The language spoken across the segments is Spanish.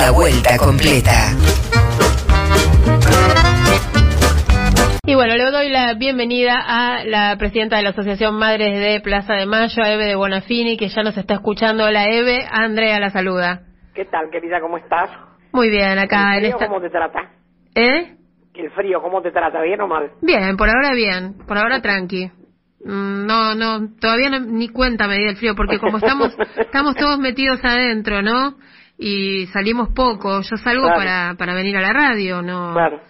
La vuelta completa. Y bueno, le doy la bienvenida a la presidenta de la Asociación Madres de Plaza de Mayo, a Eve de Bonafini, que ya nos está escuchando. Hola Eve, Andrea la saluda. ¿Qué tal, querida? ¿Cómo estás? Muy bien, acá ¿El en frío esta... cómo te trata? ¿Eh? ¿El frío cómo te trata? ¿Bien o mal? Bien, por ahora bien, por ahora tranqui. Mm, No, no, todavía no- ni cuenta me di el frío, porque como estamos, estamos todos metidos adentro, ¿no? Y salimos poco, yo salgo Claro. para, para venir a la radio, ¿no? Claro.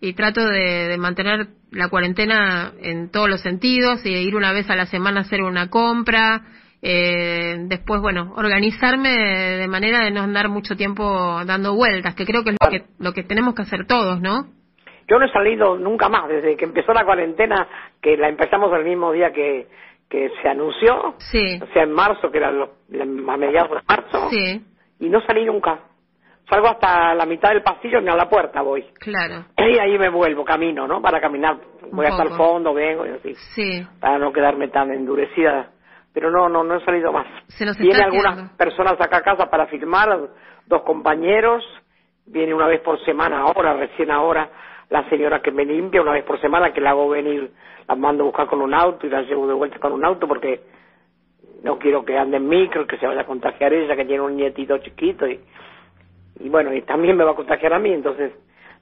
y trato de, de mantener la cuarentena en todos los sentidos y ir una vez a la semana a hacer una compra. eh, después, bueno, organizarme de, de manera de no andar mucho tiempo dando vueltas, que creo que es lo que, lo que tenemos que hacer todos, ¿no? Yo no he salido nunca más desde que empezó la cuarentena, que la empezamos el mismo día que, que se anunció, Sí, o sea, en marzo, que era lo- a mediados de marzo, sí, y no salí nunca. Salgo hasta la mitad del pasillo ni a la puerta voy. claro, Y ahí me vuelvo, camino, ¿no? Para caminar. Voy hasta el fondo, vengo y así. sí. Para no quedarme tan endurecida. Pero no, no, no he salido más. Se nos Vienen algunas personas acá a casa para firmar, dos compañeros. Viene una vez por semana ahora, recién ahora, la señora que me limpia, una vez por semana que la hago venir, la mando a buscar con un auto y la llevo de vuelta con un auto porque no quiero que ande en micro, que se vaya a contagiar ella, que tiene un nietito chiquito y, y bueno, y también me va a contagiar a mí, entonces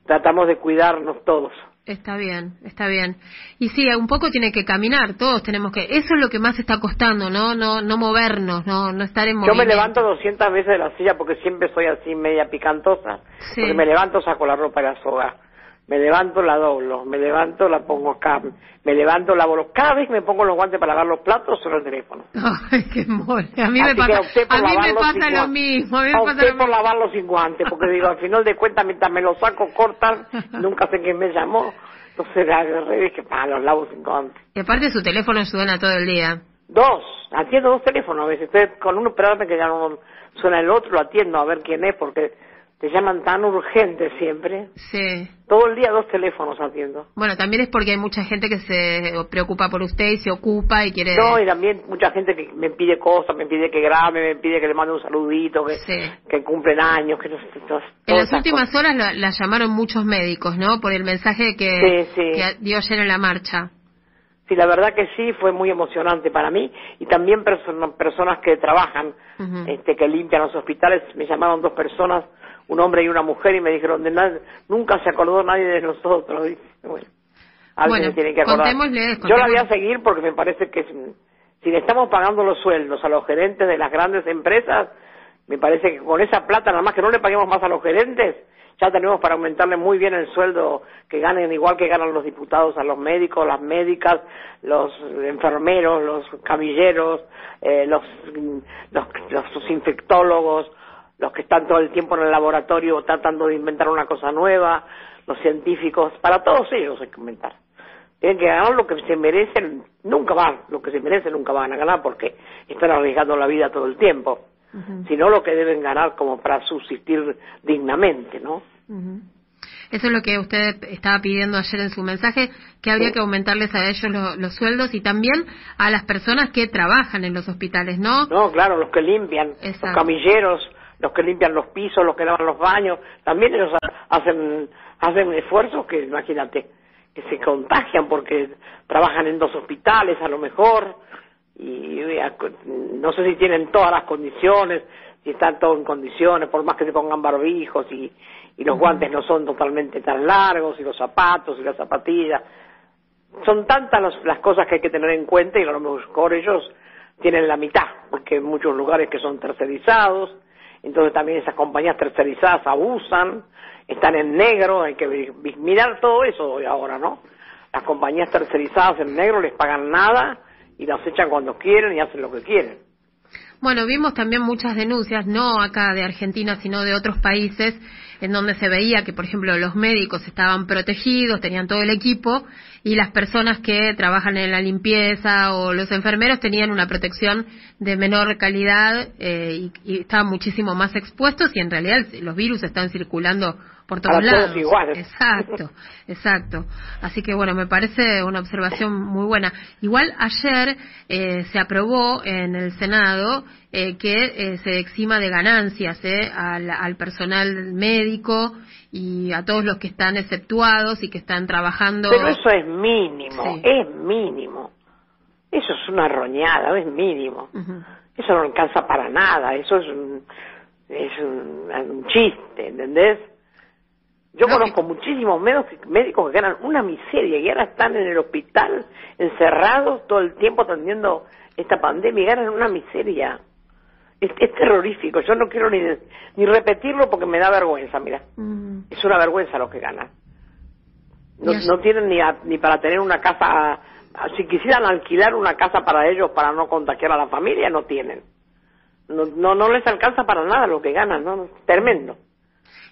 tratamos de cuidarnos todos. Está bien, está bien. Y sí, un poco tiene que caminar, todos tenemos que... Eso es lo que más está costando, ¿no? No, no movernos, no, no estar en Yo me movimiento. levanto 200 veces de la silla porque siempre soy así media picantosa. Sí. Porque me levanto, saco la ropa y la soga. Me levanto, la doblo. Me levanto, la pongo acá. Me levanto, lavo los... Cada vez que me pongo los guantes para lavar los platos, suena el teléfono. Ay, qué mole. A mí me Así pasa, a mí me pasa lo mismo. A mí me pasa lo por mismo. lavarlos sin guantes porque digo, al final de cuentas, mientras me los saco, cortan. nunca sé quién me llamó. Entonces la agarré y dije, pa, los lavo sin guantes. Y aparte su teléfono suena todo el día. Dos, atiendo dos teléfonos a veces. Estoy con uno esperando que ya no suena el otro, lo atiendo a ver quién es porque te llaman tan urgente siempre. Sí. Todo el día dos teléfonos atiendo. Bueno, también es porque hay mucha gente que se preocupa por usted y se ocupa y quiere... No, y también mucha gente que me pide cosas, me pide que grabe, me pide que le mande un saludito, que, Sí. que cumplen años, que no sé, En las últimas cosas. horas la, la llamaron muchos médicos, ¿no? Por el mensaje que, Sí, sí. que dio ayer en la marcha. Sí, la verdad que sí, fue muy emocionante para mí. Y también perso- personas que trabajan, este, que limpian los hospitales. Me llamaron dos personas, un hombre y una mujer, y me dijeron, de nada, nunca se acordó nadie de nosotros. Bueno, alguien Bueno, que acordar. contémosle, Yo la voy a seguir porque me parece que si- si le estamos pagando los sueldos a los gerentes de las grandes empresas, me parece que con esa plata, nada más que no le paguemos más a los gerentes, ya tenemos para aumentarle muy bien el sueldo, que ganen igual que ganan los diputados, a los médicos, las médicas, los enfermeros, los camilleros, eh, los, los, los infectólogos, los que están todo el tiempo en el laboratorio tratando de inventar una cosa nueva, los científicos, para todos ellos hay que inventar. Tienen que ganar lo que se merecen, nunca van, lo que se merecen nunca van a ganar porque están arriesgando la vida todo el tiempo, Ujú, sino lo que deben ganar como para subsistir dignamente, ¿no? ujú. Eso es lo que usted estaba pidiendo ayer en su mensaje, que habría Sí. que aumentarles a ellos lo- los sueldos y también a las personas que trabajan en los hospitales, ¿no? No, claro, los que limpian, Exacto. los camilleros, los que limpian los pisos, los que lavan los baños, también ellos ha- hacen, hacen esfuerzos que, imagínate, que se contagian porque trabajan en dos hospitales a lo mejor, y eh, no sé si tienen todas las condiciones, si están todos en condiciones, por más que se pongan barbijos y, y los guantes no son totalmente tan largos, y los zapatos y las zapatillas. Son tantas las, las cosas que hay que tener en cuenta y a lo mejor ellos tienen la mitad, porque hay muchos lugares que son tercerizados, entonces también esas compañías tercerizadas abusan, están en negro, hay que mirar todo eso hoy ahora, ¿no? Las compañías tercerizadas en negro les pagan nada y las echan cuando quieren y hacen lo que quieren. Bueno, vimos también muchas denuncias, no acá de Argentina, sino de otros países, en donde se veía que, por ejemplo, los médicos estaban protegidos, tenían todo el equipo, y las personas que trabajan en la limpieza o los enfermeros tenían una protección de menor calidad eh, y, y estaban muchísimo más expuestos y en realidad los virus están circulando por todos Para todos lados. iguales. Exacto, exacto. Así que bueno, me parece una observación muy buena. Igual ayer eh, se aprobó en el Senado eh, que eh, se exima de ganancias eh, al, al, personal médico y a todos los que están exceptuados y que están trabajando. Pero eso es mínimo, es mínimo. Eso es una roñada, es mínimo. Eso no alcanza para nada, eso es un, es un, chiste, ¿entendés? Yo conozco muchísimos médicos que ganan una miseria y ahora están en el hospital encerrados todo el tiempo atendiendo esta pandemia y ganan una miseria. Es, terrorífico, yo no quiero ni, ni repetirlo porque me da vergüenza, mira. Mm. Es una vergüenza lo que ganan. No, no tienen ni, ni para tener una casa, si quisieran alquilar una casa para ellos para no contagiar a la familia, no tienen. No, no, no les alcanza para nada lo que ganan, ¿no? Tremendo.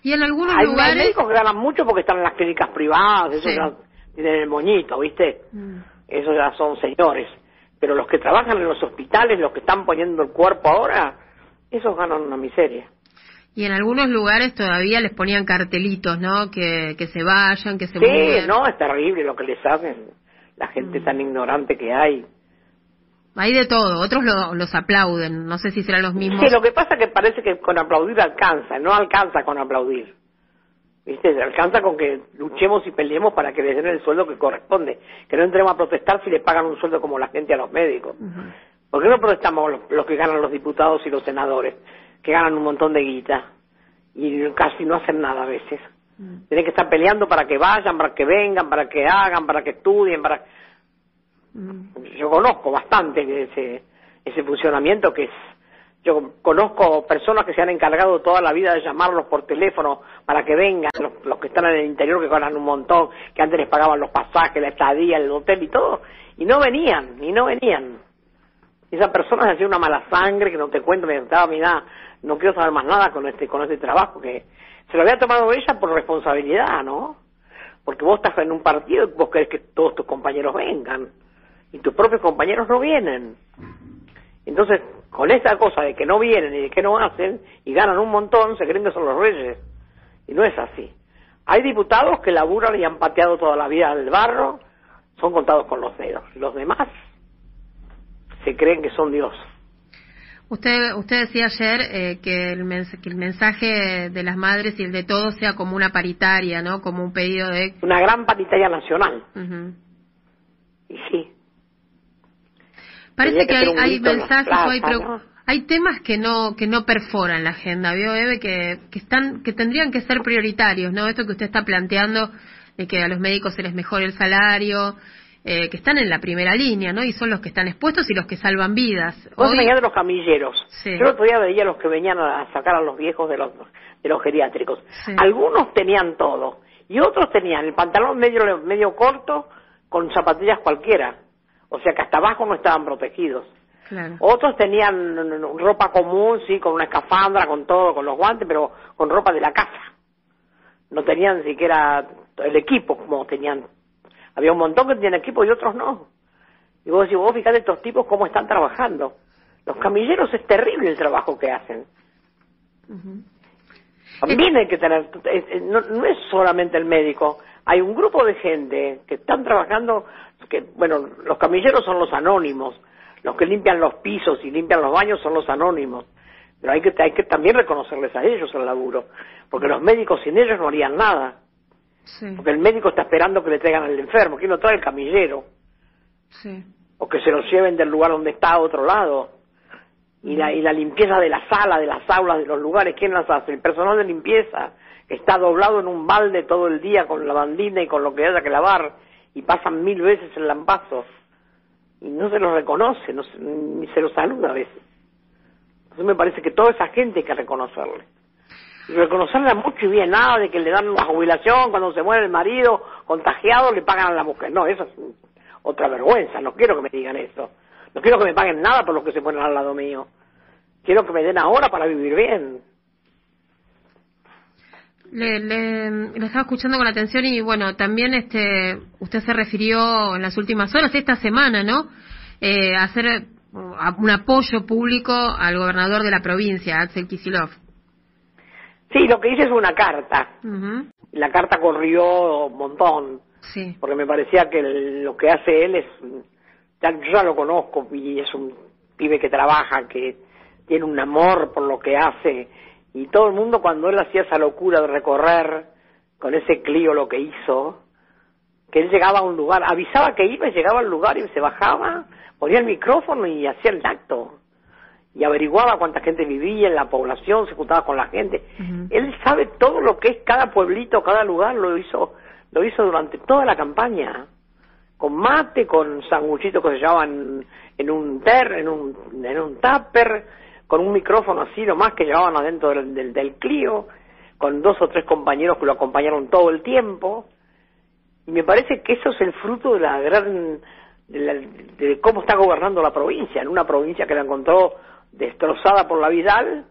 Y en algunos lugares... Hay médicos que ganan mucho porque están en las clínicas privadas, eso ya tienen el moñito, ¿viste? Mm. Esos ya son señores pero los que trabajan en los hospitales, los que están poniendo el cuerpo ahora, esos ganan una miseria. Y en algunos lugares todavía les ponían cartelitos, ¿no? Que, que se vayan, que se Sí, no, es terrible lo que les hacen. La gente mm. tan ignorante que hay. Hay de todo, otros los aplauden, no sé si serán los mismos. Sí, lo que pasa es que parece que con aplaudir alcanza, no alcanza con aplaudir. ¿Viste? Alcanza con que luchemos y peleemos para que les den el sueldo que corresponde. Que no entremos a protestar si le pagan un sueldo como la gente a los médicos. ¿Por qué no protestamos los, que ganan los diputados y los senadores? Que ganan un montón de guita y casi no hacen nada a veces. Tienen que estar peleando para que vayan, para que vengan, para que hagan, para que estudien, para... Yo conozco bastante ese, ese funcionamiento que es yo conozco personas que se han encargado toda la vida de llamarlos por teléfono para que vengan, los, que están en el interior que ganan un montón, que antes les pagaban los pasajes, la estadía, el hotel y todo, y no venían, y no venían. Y esa persona hacía una mala sangre que no te cuento, me estaba, mira, no quiero saber más nada con este, con este trabajo, que se lo había tomado ella por responsabilidad, ¿no? Porque vos estás en un partido y vos querés que todos tus compañeros vengan, y tus propios compañeros no vienen. Entonces, con esa cosa de que no vienen y de que no hacen y ganan un montón, se creen que son los reyes. Y no es así. Hay diputados que laburan y han pateado toda la vida al barro, son contados con los dedos. Los demás se creen que son Dios. Usted, usted decía ayer eh, que, el que, el mensaje de las madres y el de todos sea como una paritaria, ¿no? Como un pedido de... Una gran paritaria nacional. Y sí, Parece que, hay, mensajes hay, hay temas que no que no perforan la agenda, ¿vio, Eve? Que, que, están, que tendrían que ser prioritarios, ¿no? Esto que usted está planteando de que a los médicos se les mejore el salario, eh, que están en la primera línea, ¿no? Y son los que están expuestos y los que salvan vidas. Vos Hoy... de los camilleros. Yo el otro día veía los que venían a sacar a los viejos de los, de los geriátricos. Algunos tenían todo y otros tenían el pantalón medio, medio corto con zapatillas cualquiera o sea que hasta abajo no estaban protegidos. Otros tenían ropa común, sí, con una escafandra, con todo, con los guantes, pero con ropa de la casa. No tenían ni siquiera el equipo como tenían. Había un montón que tenían equipo y otros no. Y vos decís, vos fíjate estos tipos cómo están trabajando. Los camilleros es terrible el trabajo que hacen. También hay que tener, no, no es solamente el médico, hay un grupo de gente que están trabajando que, bueno, los camilleros son los anónimos, los que limpian los pisos y limpian los baños son los anónimos, pero hay que, hay que también reconocerles a ellos el laburo, porque los médicos sin ellos no harían nada. Porque el médico está esperando que le traigan al enfermo, ¿quién lo trae? El camillero. O que se lo lleven del lugar donde está a otro lado. Y la, y la limpieza de la sala, de las aulas, de los lugares, ¿quién las hace? El personal de limpieza, está doblado en un balde todo el día con la bandina y con lo que haya que lavar y pasan mil veces el lampazo y no se los reconoce, no ni se los saluda a veces. Entonces me parece que toda esa gente hay que reconocerle. Y reconocerle mucho y bien, nada de que le dan una jubilación cuando se muere el marido contagiado, le pagan a la mujer. No, eso es otra vergüenza, no quiero que me digan eso. No quiero que me paguen nada por los que se ponen al lado mío. Quiero que me den ahora para vivir bien. Le, le, estaba escuchando con atención y bueno, también este, usted se refirió en las últimas horas, esta semana, ¿no? Eh, a hacer un apoyo público al gobernador de la provincia, Axel Kisilov. Sí, lo que hice es una carta. La carta corrió un montón. Sí. Porque me parecía que lo que hace él es. Ya, yo ya lo conozco y es un pibe que trabaja, que tiene un amor por lo que hace y todo el mundo cuando él hacía esa locura de recorrer con ese Clio lo que hizo, que él llegaba a un lugar, avisaba que iba, llegaba al lugar y se bajaba, ponía el micrófono y hacía el acto. Y averiguaba cuánta gente vivía en la población, se juntaba con la gente. Él sabe todo lo que es cada pueblito, cada lugar, lo hizo, lo hizo durante toda la campaña. Con mate, con sanguchitos que se llevaban en un ter, en un, en un tupper, con un micrófono así nomás que llevaban adentro del, del, del Clio, con dos o tres compañeros que lo acompañaron todo el tiempo. Y me parece que eso es el fruto de la gran, de, cómo está gobernando la provincia, en una provincia que la encontró destrozada por la Vidal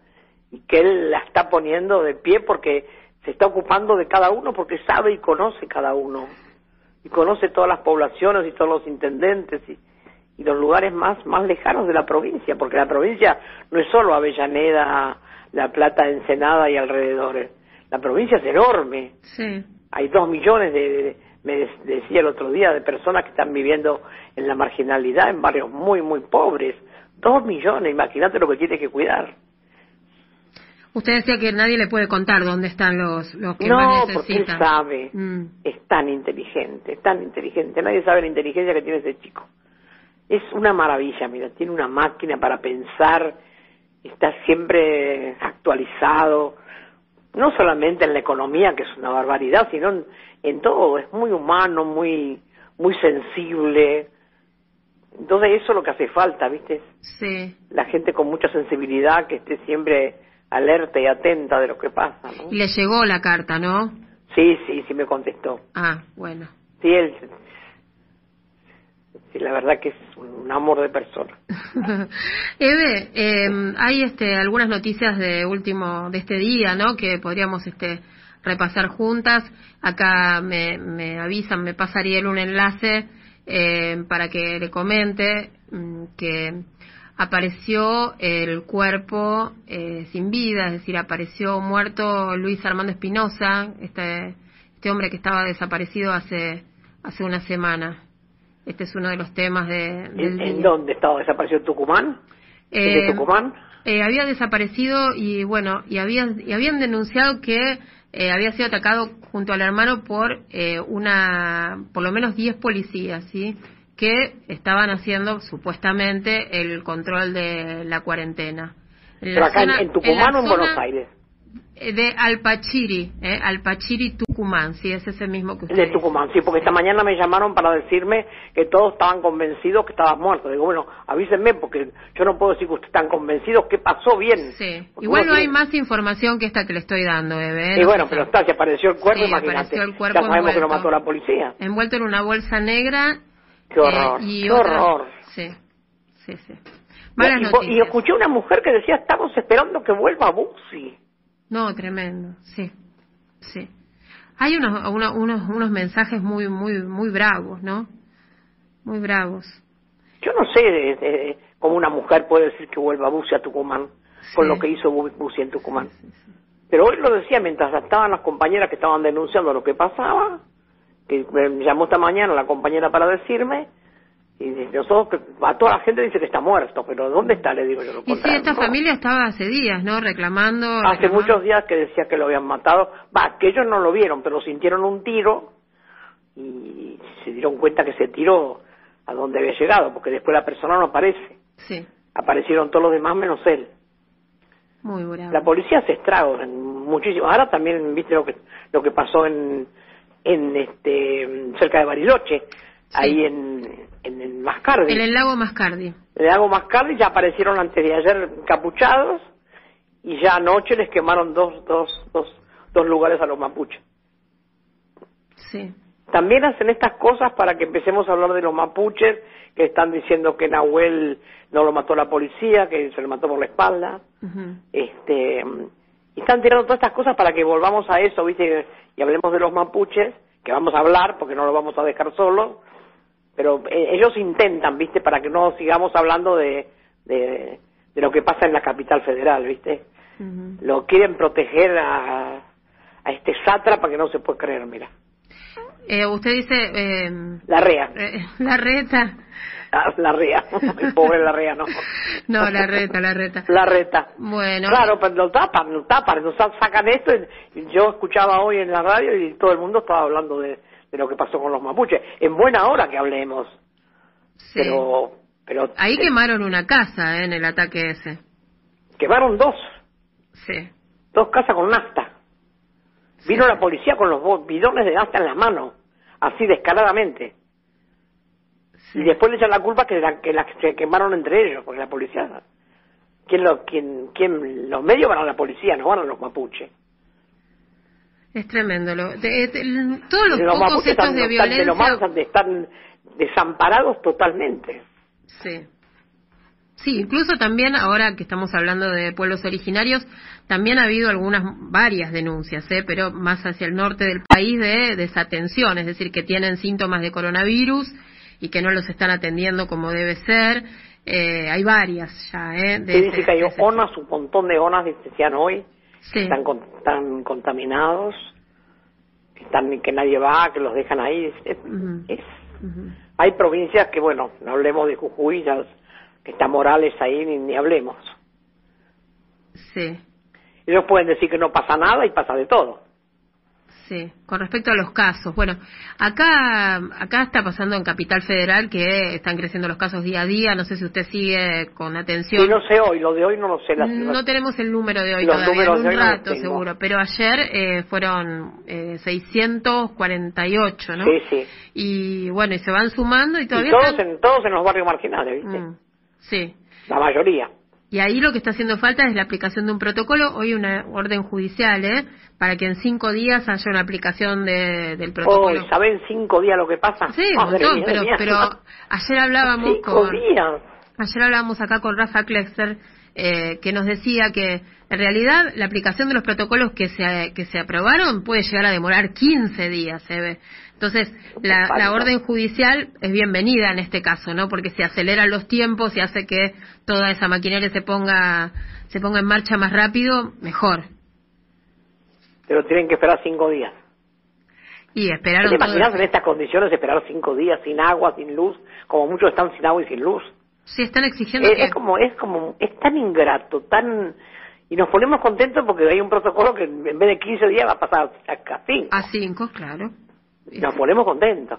y que él la está poniendo de pie porque se está ocupando de cada uno porque sabe y conoce cada uno y conoce todas las poblaciones y todos los intendentes y, y los lugares más más lejanos de la provincia porque la provincia no es solo Avellaneda, La Plata, Ensenada y alrededores la provincia es enorme sí. hay dos millones de me decía el otro día, de personas que están viviendo en la marginalidad, en barrios muy, muy pobres. Dos millones, imagínate lo que tiene que cuidar. Usted decía que nadie le puede contar dónde están los, los que no, más necesitan. porque él sabe. Mm. Es tan inteligente, tan inteligente. Nadie sabe la inteligencia que tiene ese chico. Es una maravilla, mira, tiene una máquina para pensar, está siempre actualizado, no solamente en la economía, que es una barbaridad, sino en, en todo, es muy humano, muy, muy sensible. Entonces eso es lo que hace falta, ¿viste? Sí. La gente con mucha sensibilidad que esté siempre alerta y atenta de lo que pasa, ¿no? Y le llegó la carta, ¿no? Sí, sí, sí me contestó. Ah, bueno. Sí, él, la verdad que es un amor de persona. Eve, eh, hay este, algunas noticias de último, de este día, ¿no? Que podríamos, este, repasar juntas. Acá me, me avisan, me pasa Ariel un enlace eh, para que le comente mm, que apareció el cuerpo eh, sin vida, es decir, apareció muerto Luis Armando Espinosa, este, este hombre que estaba desaparecido hace, hace una semana. Este es uno de los temas de... ¿En, dónde estaba desaparecido? ¿Tucumán? Eh, Tucumán? Eh, había desaparecido y bueno, y habían, y habían denunciado que eh, había sido atacado junto al hermano por eh, una, por lo menos 10 policías, ¿sí? Que estaban haciendo supuestamente el control de la cuarentena. ¿Pero acá en, Tucumán o en Buenos Aires? Eh, de Alpachiri, eh, Alpachiri Tucumán, sí, es ese mismo que usted De Tucumán, sí, porque esta mañana me llamaron para decirme que todos estaban convencidos que estabas muerto. Digo, bueno, avísenme porque yo no puedo decir que ustedes están convencidos ¿qué pasó bien. Sí, igual no hay más información que esta que le estoy dando, Eve. Sí, bueno, pero está, que apareció el cuerpo, sí, Apareció el cuerpo ya sabemos que lo mató la policía. Envuelto en una bolsa negra. Qué horror, eh, qué horror. Sí, sí, sí. Malas y, noticias. y escuché una mujer que decía, estamos esperando que vuelva a Busi. No, tremendo, sí, sí. Hay unos, unos, unos mensajes muy, muy, muy bravos, ¿no? Muy bravos. Yo no sé de, cómo una mujer puede decir que vuelva a a Tucumán, con lo que hizo Busi en Tucumán. Pero hoy lo decía mientras estaban las compañeras que estaban denunciando lo que pasaba, que me llamó esta mañana la compañera para decirme, y nosotros, a toda la gente dice que está muerto, pero ¿dónde está? Le digo yo. Lo y sí, esta familia estaba hace días, ¿no? Reclamando. Hace muchos días que decía que lo habían matado. Va, que ellos no lo vieron, pero sintieron un tiro y se dieron cuenta que se tiró a donde había llegado, porque después la persona no aparece. Sí. Aparecieron todos los demás menos él. Muy bravo. La policía se estragos muchísimo. Ahora también viste lo que lo que pasó en en este cerca de Bariloche ahí en, en el Mascardi. En el lago Mascardi. En el lago Mascardi ya aparecieron antes de ayer encapuchados y ya anoche les quemaron dos, dos, dos, dos lugares a los mapuches. Sí. También hacen estas cosas para que empecemos a hablar de los mapuches, que están diciendo que Nahuel no lo mató la policía, que se lo mató por la espalda. este y están tirando todas estas cosas para que volvamos a eso, ¿viste? Y hablemos de los mapuches, que vamos a hablar porque no lo vamos a dejar solos, pero eh, ellos intentan, ¿viste? Para que no sigamos hablando de, de, lo que pasa en la capital federal, ¿viste? Lo quieren proteger a, a este sátrapa que no se puede creer, mira. Eh, usted dice... Eh, la REA. la RETA. La rea, el pobre la rea, no. No, la reta, la reta. La reta. Bueno. Claro, pero lo tapan, lo tapan, nos sacan esto. y Yo escuchaba hoy en la radio y todo el mundo estaba hablando de, de lo que pasó con los mapuches. En buena hora que hablemos. Sí. Pero, pero Ahí eh, quemaron una casa ¿eh? en el ataque ese. quemaron dos, Sí. dos casas con nafta. Vino la policía con los bidones de nafta en las manos, así descaradamente. sí. Y después le echan la culpa que, la, que las se quemaron entre ellos, porque la policía... ¿Quién lo, quién, quién, los medios van a la policía, no van a los mapuches. Es tremendo. Lo, de- de- todos los, los mapuches estos están, de están- de los violencia. están desamparados totalmente. Sí. Sí, incluso también ahora que estamos hablando de pueblos originarios, también ha habido algunas, varias denuncias, ¿eh? pero más hacia el norte del país de desatención, es decir, que tienen síntomas de coronavirus y que no los están atendiendo como debe ser. Eh, hay varias ya, ¿eh? De dice que hay onas, un montón de onas, decían hoy, Sí, están, con- están contaminados, que, están, que nadie va, que los dejan ahí. Es-. Hay provincias que, bueno, no hablemos de Jujuy, ya que está Morales ahí, ni, ni hablemos. sí, Ellos pueden decir que no pasa nada y pasa de todo. Sí. Con respecto a los casos, bueno, acá, acá está pasando en Capital Federal que están creciendo los casos día a día. No sé si usted sigue con atención. Y no sé hoy, lo de hoy no lo sé. La, No tenemos el número de hoy Los todavía, en de un hoy no rato tengo. seguro, pero ayer eh, fueron eh, 648, ¿no? Sí, sí. Y bueno, y se van sumando y Y todavía todos están- en, todos en los barrios marginales, ¿viste? Mm, sí. La mayoría. Y ahí lo que está haciendo falta es la aplicación de un protocolo, hoy una orden judicial, ¿eh? Para que en cinco días haya una aplicación de, del protocolo. Hoy, ¿saben cinco días lo que pasa? Sí, un Madre montón, mía, pero, mía. pero ayer hablábamos Cinco con... días. Ayer hablábamos acá con Rafa Klexer, eh, que nos decía que en realidad la aplicación de los protocolos que se, que se aprobaron puede llegar a demorar 15 días, se ve. Entonces, la, la orden judicial es bienvenida en este caso, ¿no? Porque se aceleran los tiempos y hace que toda esa maquinaria se ponga, se ponga en marcha más rápido, mejor. Pero tienen que esperar cinco días. Y ¿Te esperaron todo. imaginas en estas condiciones esperar cinco días sin agua, sin luz? Como muchos están sin agua y sin luz. Sí, están exigiendo Es, que... es como, es como, es tan ingrato, tan... Y nos ponemos contentos porque hay un protocolo que en vez de 15 días va a pasar a a cinco. A cinco, claro. Nos ponemos contentos.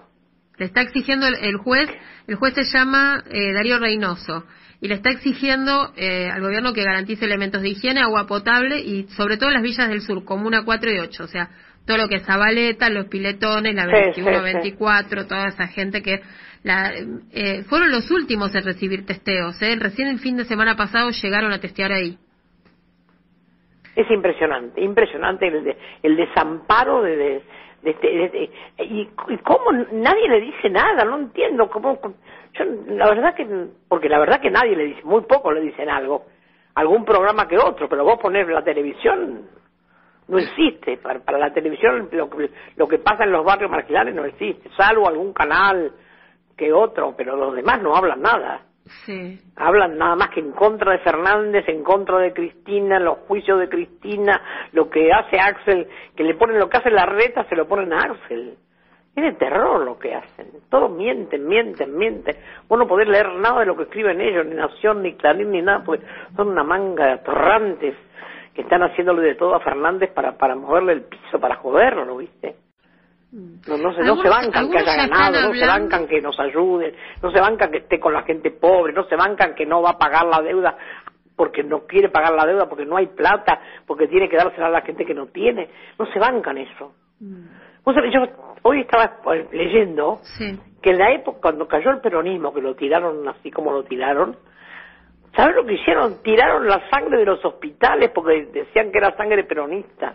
Le está exigiendo el, el juez, el juez se llama eh, Darío Reynoso, y le está exigiendo eh, al gobierno que garantice elementos de higiene, agua potable y sobre todo las villas del sur, Comuna 4 y 8, o sea, todo lo que es Zabaleta, los piletones, la Sí, 21, sí, sí. 24, toda esa gente que la, eh, fueron los últimos en recibir testeos, ¿eh? recién el fin de semana pasado llegaron a testear ahí. Es impresionante, impresionante el, de- el desamparo de, de, de este, este- y, y cómo nadie le dice nada, no entiendo cómo, yo la verdad que, porque la verdad que nadie le dice, muy poco le dicen algo, algún programa que otro, pero vos poner la televisión, no existe, para, para la televisión lo, lo que pasa en los barrios marginales no existe, salvo algún canal que otro, pero los demás no hablan nada. Sí. Hablan nada más que en contra de Fernández, en contra de Cristina, los juicios de Cristina, lo que hace Axel, que le ponen lo que hace la reta, se lo ponen a Axel. Es de terror lo que hacen. Todos mienten, mienten, mienten. Vos no podés leer nada de lo que escriben ellos, ni Nación, ni Clarín, ni nada, porque son una manga de atorrantes que están haciéndole de todo a Fernández para, para moverle el piso, para joderlo, ¿viste? No, no, se, no se bancan que haya ya ganado, no se bancan que nos ayuden, no se bancan que esté con la gente pobre, no se bancan que no va a pagar la deuda porque no quiere pagar la deuda, porque no hay plata, porque tiene que dársela a la gente que no tiene. No se bancan eso. Vos sabés, yo hoy estaba eh, leyendo Sí. que en la época cuando cayó el peronismo, que lo tiraron así como lo tiraron, ¿sabes lo que hicieron? Tiraron la sangre de los hospitales porque decían que era sangre peronista.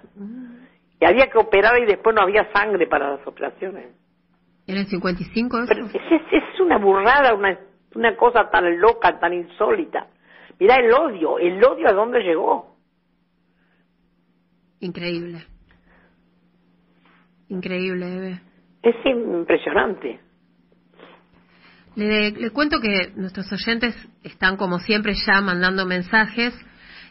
Y había que operar y después no había sangre para las operaciones. ¿Era el 55 eso? Pero es, es, una burrada, una, una cosa tan loca, tan insólita. Mirá el odio, el odio a dónde llegó. Increíble. Increíble, bebé. Es impresionante. Le, le cuento que nuestros oyentes están como siempre ya mandando mensajes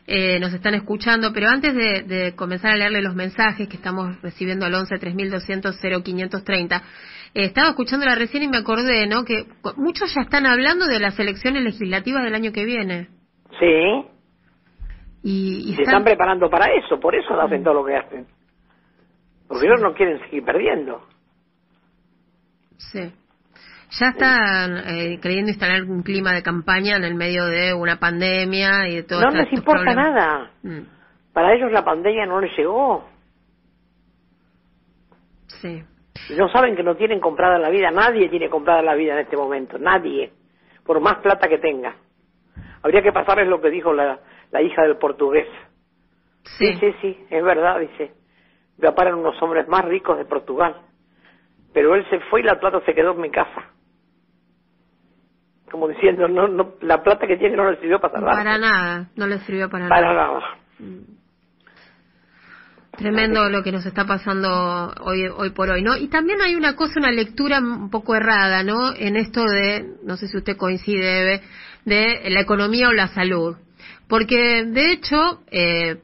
eh, nos están escuchando, pero antes de, comenzar a leerle los mensajes que estamos recibiendo al 11 3200 0530, eh, estaba escuchando la recién y me acordé, ¿no? Que muchos ya están hablando de las elecciones legislativas del año que viene. Sí. Y, se están... preparando para eso, por eso hacen todo lo que hacen. Porque ellos no quieren seguir perdiendo. Sí. Ya están eh, queriendo instalar un clima de campaña en el medio de una pandemia y de todo No les importa nada. Mm. Para ellos la pandemia no les llegó. Sí. No saben que no tienen comprada la vida. Nadie tiene comprada la vida en este momento. Nadie. Por más plata que tenga. Habría que pasarles lo que dijo la, la hija del portugués. Sí. sí, sí, es verdad, dice. Me aparan unos hombres más ricos de Portugal. Pero él se fue y la plata se quedó en mi casa como diciendo, no, no, la plata que tiene no le sirvió para salvar. Para nada, no le sirvió para, para nada. Mm. Tremendo lo que nos está pasando hoy, hoy por hoy, ¿no? Y también hay una cosa, una lectura un poco errada, ¿no? En esto de, no sé si usted coincide, de la economía o la salud. Porque, de hecho, eh,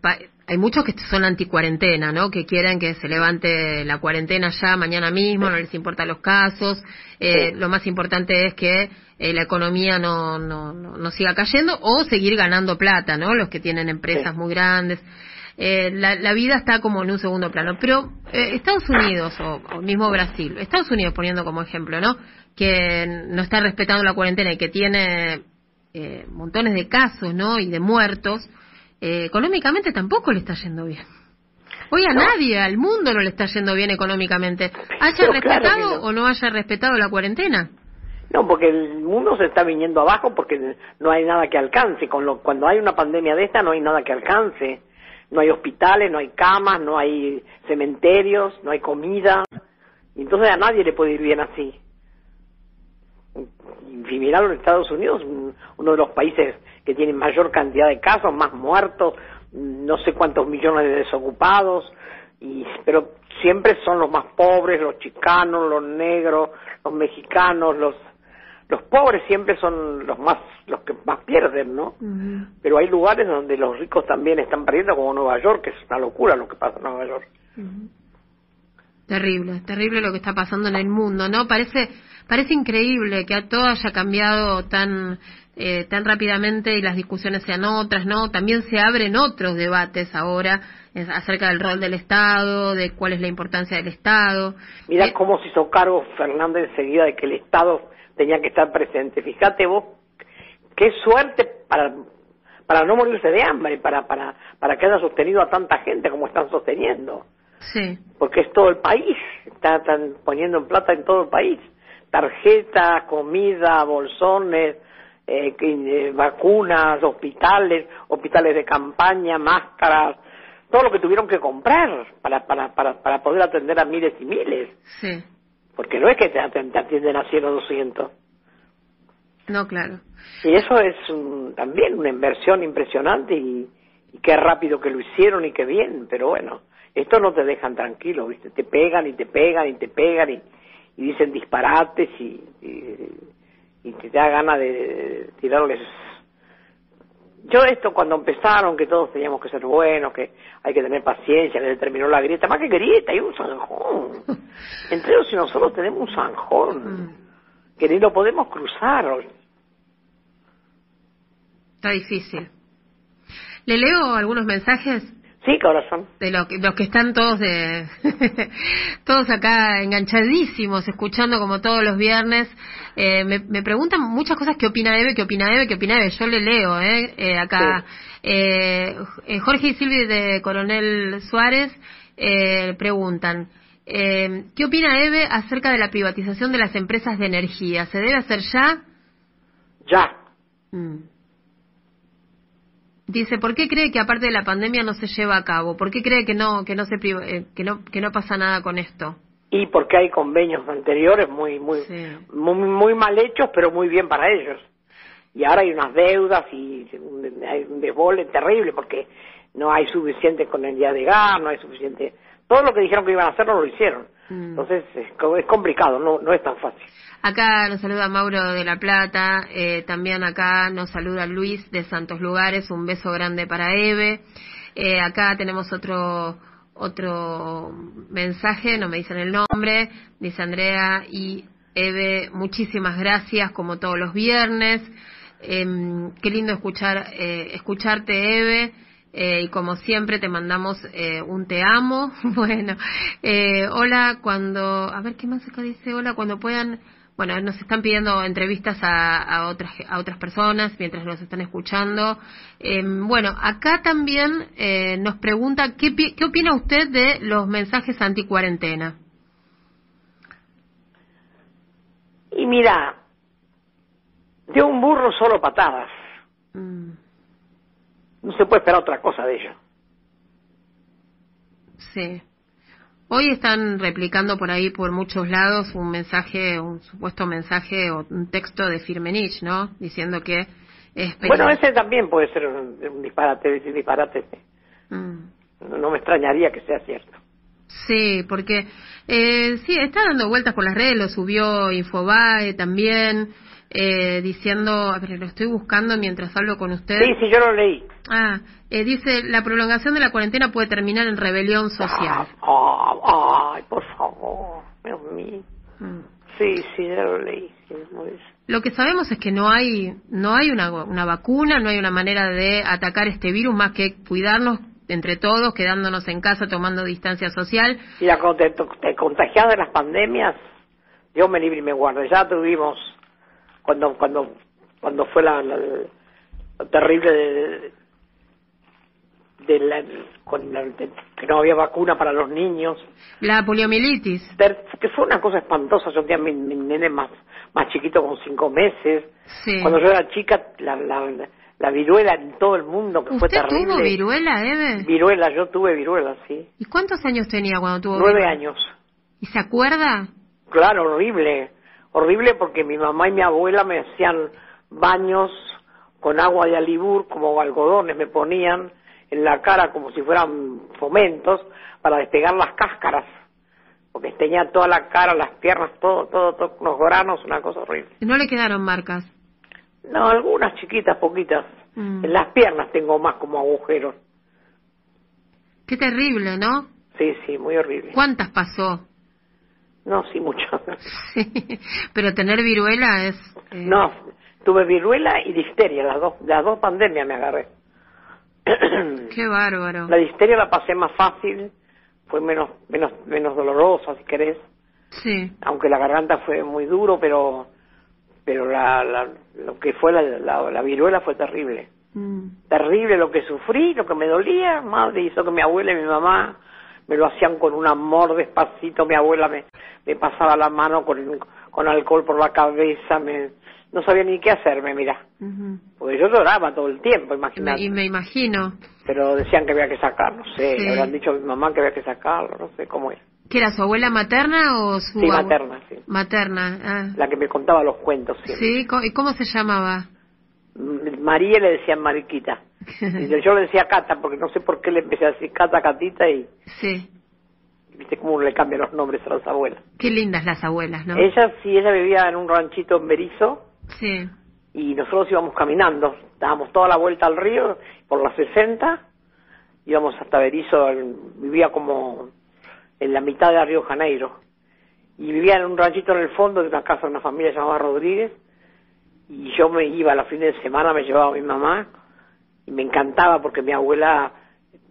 hay muchos que son anticuarentena, ¿no? Que quieren que se levante la cuarentena ya mañana mismo, no les importa los casos. Eh, Lo más importante es que eh, la economía no, no, no, siga cayendo o seguir ganando plata, ¿no? Los que tienen empresas muy grandes. Eh, la, la, vida está como en un segundo plano. Pero eh, Estados Unidos o, o, mismo Brasil, Estados Unidos poniendo como ejemplo, ¿no? Que no está respetando la cuarentena y que tiene eh, montones de casos, ¿no? Y de muertos eh, económicamente tampoco le está yendo bien. Hoy a nadie, al mundo no le está yendo bien económicamente. ¿Haya respetado o no haya respetado la cuarentena? No, porque el mundo se está viniendo abajo porque no hay nada que alcance. Con lo, cuando hay una pandemia de esta no hay nada que alcance. No hay hospitales, no hay camas, no hay cementerios, no hay comida. Y entonces a nadie le puede ir bien así. Y miraron Estados Unidos, uno de los países que tienen mayor cantidad de casos, más muertos, no sé cuántos millones de desocupados, y, pero siempre son los más pobres, los chicanos, los negros, los mexicanos, los los pobres siempre son los más los que más pierden, ¿no? Pero hay lugares donde los ricos también están perdiendo, como Nueva York, que es una locura lo que pasa en Nueva York. Terrible, terrible lo que está pasando en el mundo, ¿no? Parece parece increíble que todo haya cambiado tan eh, tan rápidamente y las discusiones sean otras, ¿no? También se abren otros debates ahora acerca del rol del Estado, de cuál es la importancia del Estado. Mira eh, cómo se hizo cargo Fernández enseguida de que el Estado tenía que estar presente. Fíjate vos, qué suerte para para no morirse de hambre, para para para que haya sostenido a tanta gente como están sosteniendo. Sí. Porque es todo el país, están poniendo en plata en todo el país. Tarjetas, comida, bolsones, eh, eh, vacunas, hospitales, hospitales de campaña, máscaras, todo lo que tuvieron que comprar para, para, para, para poder atender a miles y miles. Sí. Porque no es que te, atienden a 100 o 200. No, claro. Y eso es también una inversión impresionante y, qué rápido que lo hicieron y qué bien, pero bueno, esto no te dejan tranquilo, ¿viste? Te pegan y te pegan y te pegan y, y dicen disparates y y te da ganas de tirarles. Yo esto cuando empezaron que todos teníamos que ser buenos que hay que tener paciencia que se terminó la grieta más que grieta hay un zanjón. Entre ellos y nosotros tenemos un zanjón mm. que ni lo podemos cruzar. Está difícil. Le leo algunos mensajes Sí, corazón. De lo que, los que están todos de todos acá enganchadísimos, escuchando como todos los viernes. Eh, me, me, preguntan muchas cosas. ¿Qué opina Eve? ¿Qué opina Eve? ¿Qué opina Eve? Yo le leo, ¿eh? eh acá. Eh, eh, Jorge y Silvi de Coronel Suárez eh, preguntan. Eh, ¿Qué opina Eve acerca de la privatización de las empresas de energía? ¿Se debe hacer ya? Ya. Mm. Dice, ¿por qué cree que aparte de la pandemia no se lleva a cabo? ¿Por qué cree que no que no se eh, que no que no pasa nada con esto? Y porque hay convenios anteriores muy muy, muy mal hechos, pero muy bien para ellos. Y ahora hay unas deudas y hay un desbole terrible porque no hay suficiente con el día de gas, no hay suficiente todo lo que dijeron que iban a hacer no lo hicieron. Mm. Entonces es, es complicado, no, no es tan fácil. Acá nos saluda Mauro de La Plata, eh, también acá nos saluda Luis de Santos Lugares, un beso grande para Eve. Eh, acá tenemos otro otro mensaje, no me dicen el nombre, dice Andrea y Eve, muchísimas gracias como todos los viernes. Em, qué lindo escuchar eh, escucharte Eve. y como siempre te mandamos un te amo. bueno, hola cuando, a ver qué más acá dice, hola cuando puedan bueno, nos están pidiendo entrevistas a, otras, a otras personas mientras nos están escuchando. Em, bueno, acá también eh, nos pregunta, ¿qué, ¿qué opina usted de los mensajes anti-cuarentena? Y mira, de un burro solo patadas. Mm. No se puede esperar otra cosa de ello. Sí. Hoy están replicando por ahí por muchos lados un mensaje, un supuesto mensaje o un texto de Firmenich, ¿no? Diciendo que es Bueno, ese también puede ser un, disparate, un disparate. Mm. No, me extrañaría que sea cierto. Sí, porque eh, sí, está dando vueltas por las redes, lo subió Infobae también, eh, diciendo, a ver, lo estoy buscando mientras hablo con usted. Sí, sí, yo lo leí. Ah, eh, dice, la prolongación de la cuarentena puede terminar en rebelión social. Ah, ay, por favor, Dios mío. Mm. Sí, sí, ya lo leí. lo que sabemos es que no hay, no hay una, una vacuna, no hay una manera de atacar este virus más que cuidarnos entre todos, quedándonos en casa, tomando distancia social. Y la contagiada de las pandemias, Dios me libre y me guarde. Ya tuvimos cuando cuando cuando fue la, terrible de, de, la, que no había vacuna para los niños. La poliomielitis. Que fue una cosa espantosa. Yo tenía mi, mi nene más más chiquito con cinco meses. Cuando yo era chica la, la, la viruela en todo el mundo que fue terrible tuvo viruela Eve viruela yo tuve viruela sí. Y cuántos años tenía cuando tuvo nueve años. Y se acuerda claro horrible horrible porque mi mamá y mi abuela me hacían baños con agua de alibur como algodones me ponían en la cara como si fueran fomentos para despegar las cáscaras porque tenía toda la cara, las piernas, todo, todo, todo los granos, una cosa horrible. ¿No le quedaron marcas? No, algunas chiquitas, poquitas. Mm. En las piernas tengo más como agujeros. Qué terrible, ¿no? Sí, sí, muy horrible. ¿Cuántas pasó? No, sí, mucho. pero tener viruela es... Eh, no, tuve viruela y difteria, las dos, las dos pandemias me agarré. Qué bárbaro. La difteria la pasé más fácil, fue menos, menos, menos dolorosa, si querés. Sí. Aunque la garganta fue muy duro, pero, pero la, la lo que fue la, la, viruela fue terrible. Mm. Terrible lo que sufrí, lo que me dolía, madre, hizo que mi abuela y mi mamá me lo hacían con un amor despacito, mi abuela me, me pasaba la mano con, con alcohol por la cabeza, me, no sabía ni qué hacerme, mira. Porque yo lloraba todo el tiempo, imagínate. Y me imagino. Pero decían que había que sacarlo, no sé, le habían dicho a mi mamá que había que sacarlo, no sé cómo es. ¿Que era su abuela materna o su Sí, materna, sí. Materna, ah. La que me contaba los cuentos siempre. Sí, ¿y cómo se llamaba? María le decían Mariquita. Y yo le decía Cata, porque no sé por qué le empecé a decir Cata, Catita y... Sí viste cómo le cambian los nombres a las abuelas. Qué lindas las abuelas, ¿no? Ella sí, ella vivía en un ranchito en Berizo. Sí. Y nosotros íbamos caminando, dábamos toda la vuelta al río por las 60, íbamos hasta Berizo, vivía como en la mitad de Río Janeiro. Y vivía en un ranchito en el fondo de una casa de una familia llamada Rodríguez. Y yo me iba a la fin de semana, me llevaba a mi mamá y me encantaba porque mi abuela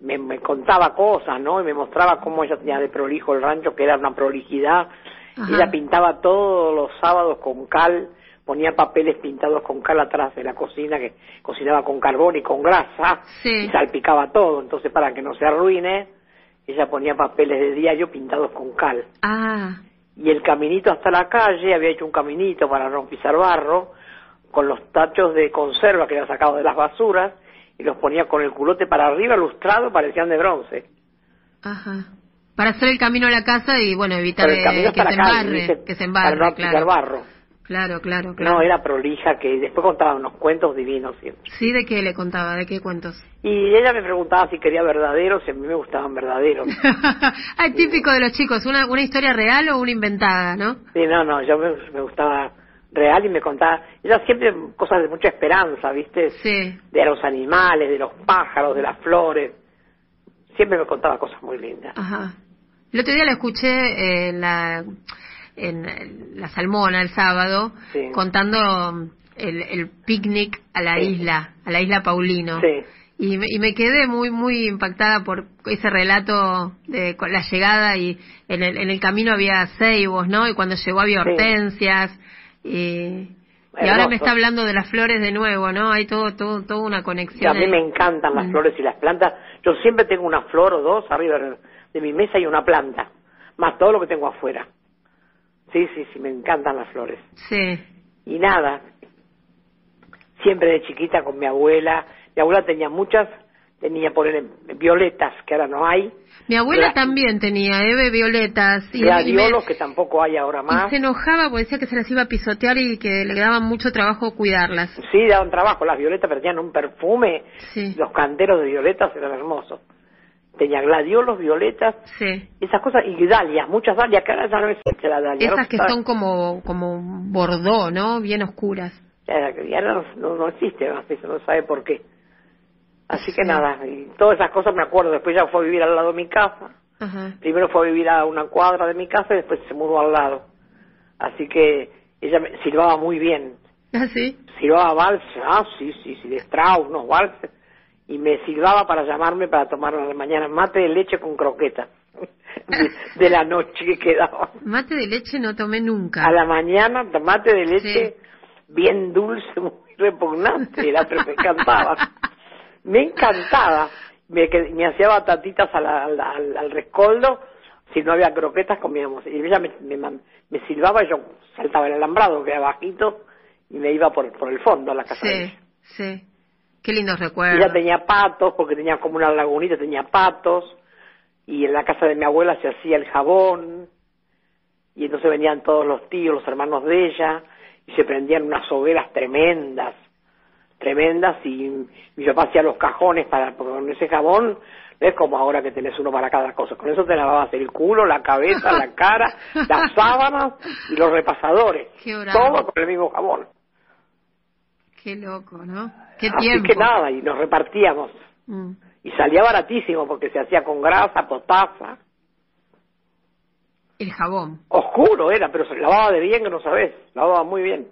me, contaba cosas, ¿no? Y me mostraba cómo ella tenía de prolijo el rancho, que era una prolijidad. Ella pintaba todos los sábados con cal, ponía papeles pintados con cal atrás de la cocina, que cocinaba con carbón y con grasa, y salpicaba todo. Entonces, para que no se arruine, ella ponía papeles de diario pintados con cal. Ah. Y el caminito hasta la calle, había hecho un caminito para no pisar barro, con los tachos de conserva que había sacado de las basuras, y los ponía con el culote para arriba, lustrado, parecían de bronce. Ajá. Para hacer el camino a la casa y, bueno, evitar que, se embarre, que se embarre, para no claro. barro. Claro, claro, claro. No, era prolija, que después contaba unos cuentos divinos siempre. Sí, ¿de qué le contaba? ¿De qué cuentos? Y ella me preguntaba si quería verdaderos, y a mí me gustaban verdaderos. ah, típico de los chicos, una, una historia real o una inventada, ¿no? Sí, no, no, yo me, me gustaba real y me contaba, ella siempre cosas de mucha esperanza, ¿viste? Sí. De los animales, de los pájaros, de las flores. Siempre me contaba cosas muy lindas. Ajá. El otro día la escuché en la, en la Salmona el sábado Sí. contando el, el picnic a la Sí. isla, a la isla Paulino. Sí. Y me, y me quedé muy muy impactada por ese relato de con la llegada y en el, en el camino había ceibos, ¿no? Y cuando llegó había Sí. Y, y ahora me está hablando de las flores de nuevo, ¿no? Hay todo todo toda una Y conexión. a mí ahí. me encantan las Mm. flores y las plantas. Yo siempre tengo una flor o dos arriba de- de mi mesa y una planta, más todo lo que tengo afuera. Sí, sí, sí, me encantan las flores. Sí. Y nada, siempre de chiquita con mi abuela. Mi abuela tenía muchas, tenía por violetas, que ahora no hay. Mi abuela Gla- también tenía Eve violetas y, y me- Gladiolos, que tampoco hay ahora y más. se enojaba porque decía que se las iba a pisotear y que le daba mucho trabajo cuidarlas. Sí, daban trabajo. Las violetas, pero tenían un perfume. Sí. Los canteros de violetas eran hermosos. Tenía gladiolos, violetas, Sí. esas cosas, y dalias, muchas dalias, que ahora ya no existe la dalia. Esas que está- son como como bordó, ¿no? Bien oscuras. Ya, ya no, no, no existe, no, no sabe por qué. Así que Sí. nada, y todas esas cosas me acuerdo. Después ya fue a vivir al lado de mi casa. Ajá. Primero fue a vivir a una cuadra de mi casa y después se mudó al lado. Así que ella me silbaba muy bien. ¿Ah, sí? Silbaba vals, ah, sí, sí, sí, de Strauss, unos valses. Y me silbaba para llamarme para tomar a la mañana mate de leche con croqueta. de, de la noche que quedaba. Mate de leche no tomé nunca. A la mañana, mate de leche Sí. bien dulce, muy repugnante, era, pero me encantaba. Me encantaba. Me, me hacía batatitas al, al, al- al rescoldo, si no había croquetas comíamos. Y ella me, me, silbaba y yo saltaba el alambrado, que era bajito, y me iba por, por el fondo a la casa de Sí, ella. sí. Qué lindos recuerdos. ella tenía patos, porque tenía como una lagunita, tenía patos, y en la casa de mi abuela se hacía el jabón, y entonces venían todos los tíos, los hermanos de ella, y se prendían unas hogueras tremendas, tremendas, y mi papá hacía los cajones para, con ese jabón, no es como ahora que tenés uno para cada cosa, con eso te lavabas el culo, la cabeza, la cara, las sábanas y los repasadores, todo con el mismo jabón. Qué loco, ¿no? Qué Así tiempo. que nada, y nos repartíamos. Mm. Y salía baratísimo porque se hacía con grasa, potasa. El jabón. Oscuro era, pero se lavaba de bien que no sabés. Lavaba muy bien.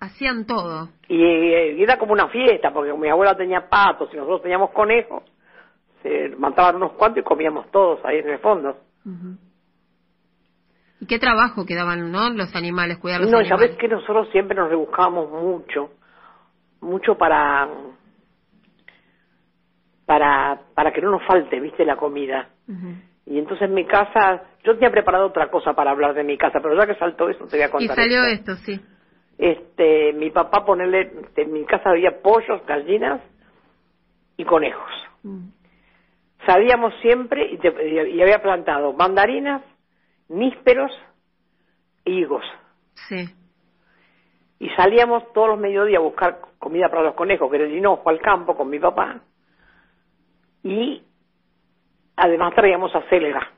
Hacían todo. Y, y era como una fiesta porque mi abuela tenía patos y nosotros teníamos conejos. Se mataban unos cuantos y comíamos todos ahí en el fondo. Y qué trabajo que daban, ¿no? Los animales, cuidar los No, ya animales. ves que nosotros siempre nos rebuscábamos mucho. Mucho para. Para, para que no nos falte, viste, la comida. Y entonces en mi casa, yo tenía preparado otra cosa para hablar de mi casa, pero ya que saltó eso te voy a Y contar. salió esto. esto, sí. Este, mi papá ponerle, en mi casa había pollos, gallinas y conejos. Mm. Salíamos siempre y, te- y había plantado mandarinas, nísperos e higos. Sí. Y salíamos todos los mediodías a buscar comida para los conejos, que era el hinojo al campo con mi papá. Y además traíamos acelga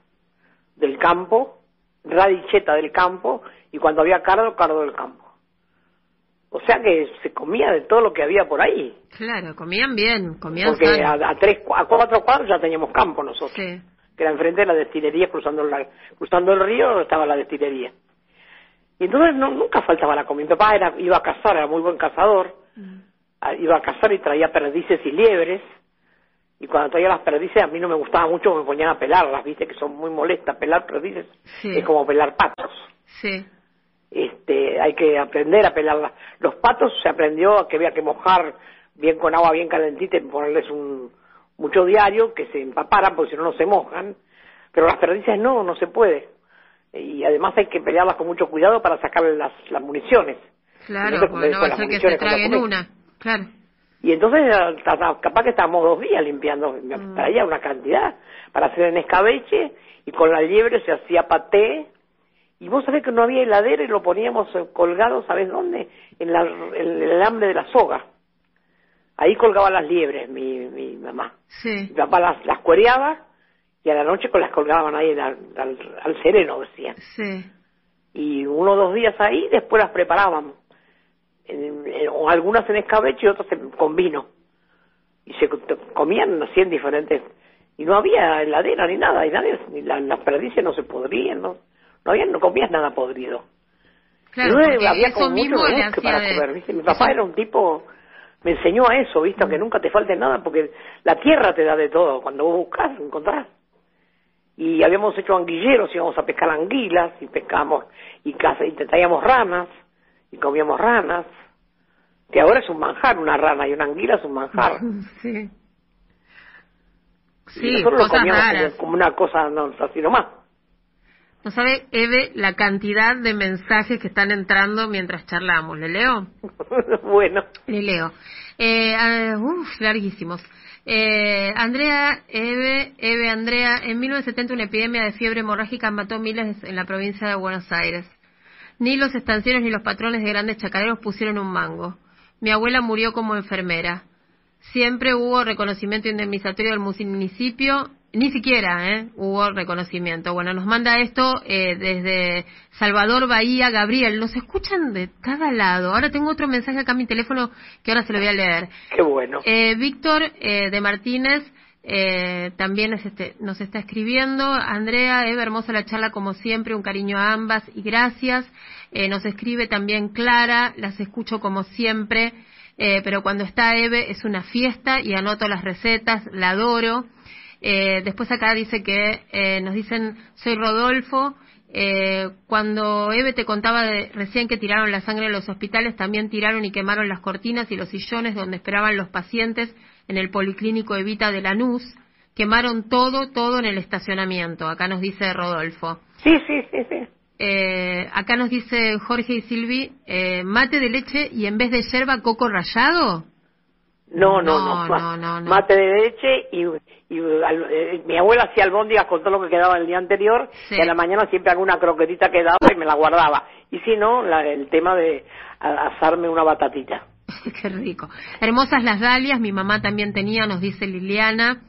del campo, radicheta del campo, y cuando había cardo, cardo del campo. O sea que se comía de todo lo que había por ahí. Claro, comían bien, comían Porque a, a tres, a cuatro cuadros ya teníamos campo nosotros. Sí. que era enfrente de la destilería, cruzando, la, cruzando el río estaba la destilería. Y entonces no, nunca faltaba la comida. Mi papá era, iba a cazar, era muy buen cazador, Mm. ah, iba a cazar y traía perdices y liebres. Y cuando traía las perdices a mí no me gustaba mucho, me ponían a pelarlas, viste, que son muy molestas. Pelar perdices Sí. es como pelar patos. Sí. Este, hay que aprender a pelarlas. Los patos se aprendió a que había que mojar bien con agua bien calentita y ponerles un mucho diario que se empaparan porque si no no se mojan. Pero las perdices no, no se puede. Y además hay que pelearlas con mucho cuidado para sacarle las, las municiones. Claro, No te porque no comes va a ser que se traguen una. Claro. Y entonces capaz que estábamos dos días limpiando, me Mm. traía una cantidad para hacer en escabeche y con la liebre se hacía paté Y vos sabés que no había heladera y lo poníamos eh, colgado, ¿sabés dónde? En, la, en el alambre de la soga. Ahí colgaba las liebres mi, mi mamá. Sí. Mi papá las, las cuereaba y a la noche con las colgaban ahí al, al, al sereno, decían. Sí. Y uno o dos días ahí, después las preparaban. En- en- o algunas en escabeche y otras en- con vino. Y se co- comían así en diferentes... Y no había heladera ni nada, y nadie, ni la- las perdices no se podrían, no, no había, no comías nada podrido. Claro, Y porque había como mucho hacía para de- comer, ¿viste? Mi papá eso- era un tipo, me enseñó a eso, ¿viste? Que nunca te falte nada, porque la tierra te da de todo, cuando vos buscas, encontrás. Y habíamos hecho anguilleros, íbamos a pescar anguilas, y pescábamos, y, caza- y traíamos ranas, y comíamos ranas, que ahora es un manjar, una rana y una anguila es un manjar. Sí. y Sí, nosotros lo comíamos como una cosa, no, así nomás. No sabe, Eve, la cantidad de mensajes que están entrando mientras charlamos. ¿Le leo? bueno, Le leo. Eh, ah, uf, larguísimos. Eh, Andrea, Eve, Eve, Andrea, en 1970 una epidemia de fiebre hemorrágica mató miles en la provincia de Buenos Aires. Ni los estancieros ni los patrones de grandes chacareros pusieron un mango. Mi abuela murió como enfermera. Siempre hubo reconocimiento indemnizatorio del municipio, ni siquiera ¿eh? hubo reconocimiento. Bueno, nos manda esto eh, desde Salvador Bahía, Gabriel. Nos escuchan de cada lado. Ahora tengo otro mensaje acá en mi teléfono que ahora se lo voy a leer. qué bueno. Eh, Víctor eh, de Martínez eh, también es este- nos está escribiendo. Andrea, Eva, hermosa la charla como siempre, un cariño a ambas y gracias. Eh, nos escribe también Clara, las escucho como siempre, eh, pero cuando está Eve es una fiesta y anoto las recetas, la adoro. Eh, después acá dice que eh, nos dicen, soy Rodolfo. Eh, cuando Eve te contaba de, recién que tiraron la sangre en los hospitales, también tiraron y quemaron las cortinas y los sillones donde esperaban los pacientes en el policlínico Evita de Lanús. Quemaron todo, todo en el estacionamiento. Acá nos dice Rodolfo. Sí, sí, sí, sí. Eh, acá nos dice Jorge y Silvi, eh, mate de leche y en vez de yerba coco rallado. No, no, No, no. no, no, no. Mate de leche y, y al- eh, mi abuela hacía albóndigas con todo lo que quedaba el día anterior Sí. y a la mañana siempre alguna croquetita quedaba y me la guardaba. Y si no, la- el tema de asarme una batatita. Qué rico. Hermosas las dalias, mi mamá también tenía, nos dice Liliana.